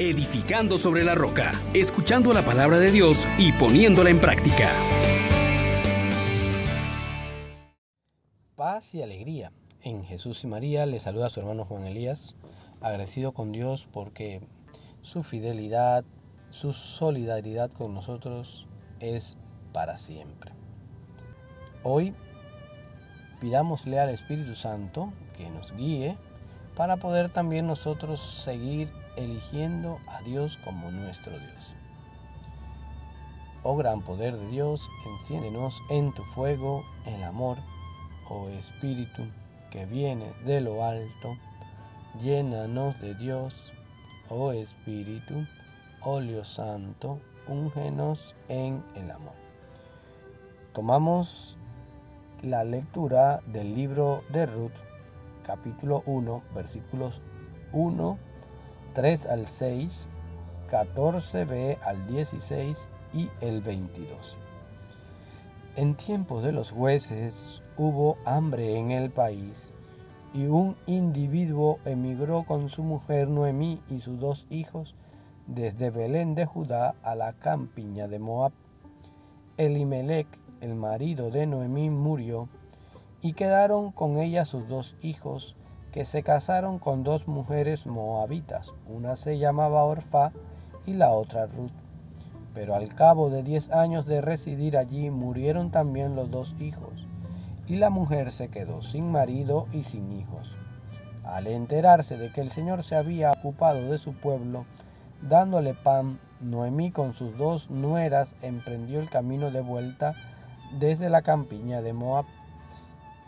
edificando sobre la roca, escuchando la palabra de Dios y poniéndola en práctica. Paz y alegría. En Jesús y María le saluda a su hermano Juan Elías, agradecido con Dios porque su fidelidad, su solidaridad con nosotros es para siempre. Hoy pidámosle al Espíritu Santo que nos guíe para poder también nosotros seguir eligiendo a Dios como nuestro Dios. Oh gran poder de Dios, enciéndenos en tu fuego el amor, oh Espíritu que viene de lo alto, llénanos de Dios, oh Espíritu, óleo santo, úngenos en el amor. Tomamos la lectura del libro de Ruth, capítulo 1, versículos 1, 3 al 6, 14b al 16 y el 22. En tiempos de los jueces hubo hambre en el país y un individuo emigró con su mujer Noemí y sus dos hijos desde Belén de Judá a la campiña de Moab. Elimelech el marido de Noemí murió, y quedaron con ella sus dos hijos, que se casaron con dos mujeres moabitas, una se llamaba Orfa y la otra Ruth. Pero al cabo de diez años de residir allí murieron también los dos hijos, y la mujer se quedó sin marido y sin hijos. Al enterarse de que el Señor se había ocupado de su pueblo, dándole pan, Noemí con sus dos nueras emprendió el camino de vuelta desde la campiña de Moab.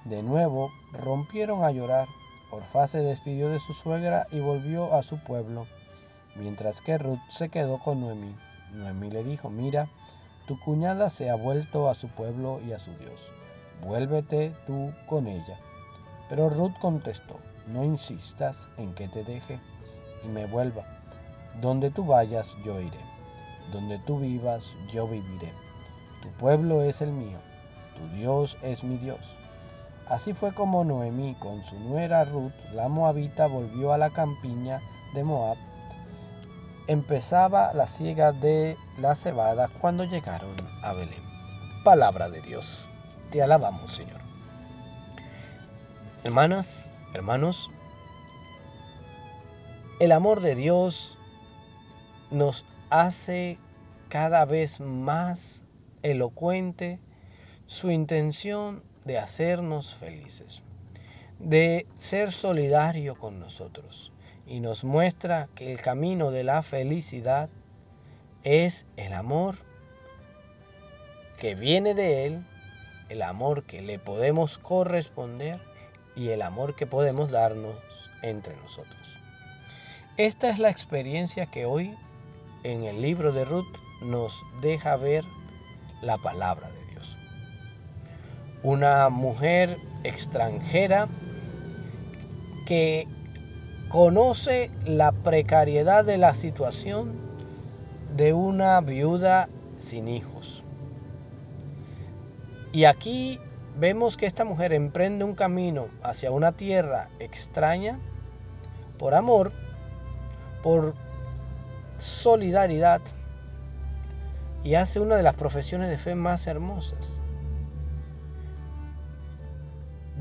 De nuevo rompieron a llorar. Orfa se despidió de su suegra y volvió a su pueblo, mientras que Ruth se quedó con Noemí. Noemí le dijo, mira, tu cuñada se ha vuelto a su pueblo y a su Dios. Vuélvete tú con ella. Pero Ruth contestó, no insistas en que te deje y me vuelva. Donde tú vayas, yo iré. Donde tú vivas, yo viviré. Tu pueblo es el mío, tu Dios es mi Dios. Así fue como Noemí con su nuera Ruth, la moabita, volvió a la campiña de Moab. Empezaba la siega de la cebada cuando llegaron a Belén. Palabra de Dios. Te alabamos, Señor. Hermanas, hermanos, el amor de Dios nos hace cada vez más elocuente su intención de hacernos felices, de ser solidario con nosotros y nos muestra que el camino de la felicidad es el amor que viene de Él, el amor que le podemos corresponder y el amor que podemos darnos entre nosotros. Esta es la experiencia que hoy en el libro de Ruth nos deja ver la palabra de. Una mujer extranjera que conoce la precariedad de la situación de una viuda sin hijos. Y aquí vemos que esta mujer emprende un camino hacia una tierra extraña por amor, por solidaridad y hace una de las profesiones de fe más hermosas.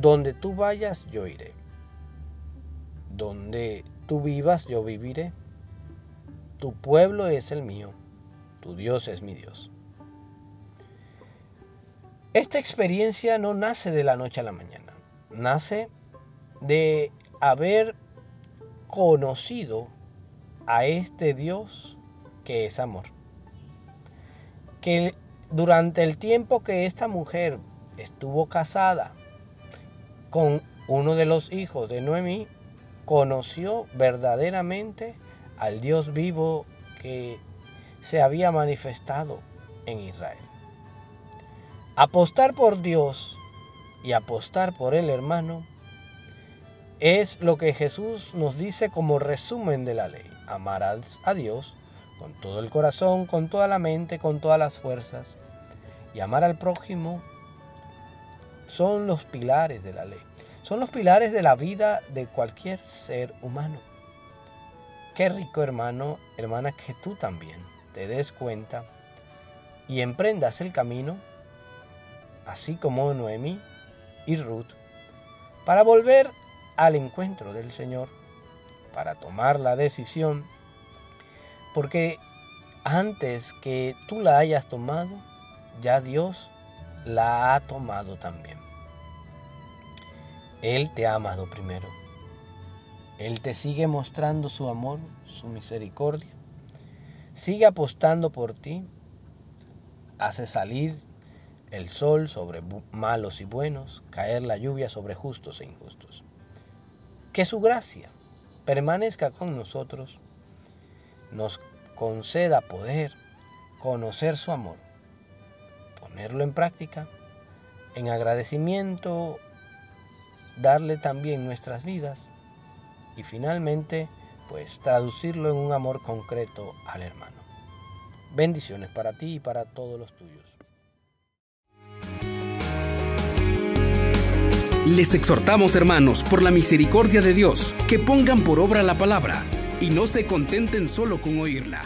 Donde tú vayas, yo iré. Donde tú vivas, yo viviré. Tu pueblo es el mío, tu Dios es mi Dios. Esta experiencia no nace de la noche a la mañana, nace de haber conocido a este Dios que es amor que durante el tiempo que esta mujer estuvo casada con uno de los hijos de Noemí, conoció verdaderamente al Dios vivo que se había manifestado en Israel. Apostar por Dios y apostar por el hermano es lo que Jesús nos dice como resumen de la ley. Amarás a Dios con todo el corazón, con toda la mente, con todas las fuerzas. Y amar al prójimo son los pilares de la ley. Son los pilares de la vida de cualquier ser humano. Qué rico hermano, hermana, que tú también te des cuenta y emprendas el camino, así como Noemí y Ruth, para volver al encuentro del Señor, para tomar la decisión, porque antes que tú la hayas tomado, ya Dios la ha tomado también. Él te ha amado primero. Él te sigue mostrando su amor, su misericordia. Sigue apostando por ti. Hace salir el sol sobre malos y buenos, caer la lluvia sobre justos e injustos. Que su gracia permanezca con nosotros, nos conceda poder conocer su amor, ponerlo en práctica, en agradecimiento darle también nuestras vidas y finalmente pues traducirlo en un amor concreto al hermano. Bendiciones para ti y para todos los tuyos. Les exhortamos hermanos por la misericordia de Dios que pongan por obra la palabra y no se contenten solo con oírla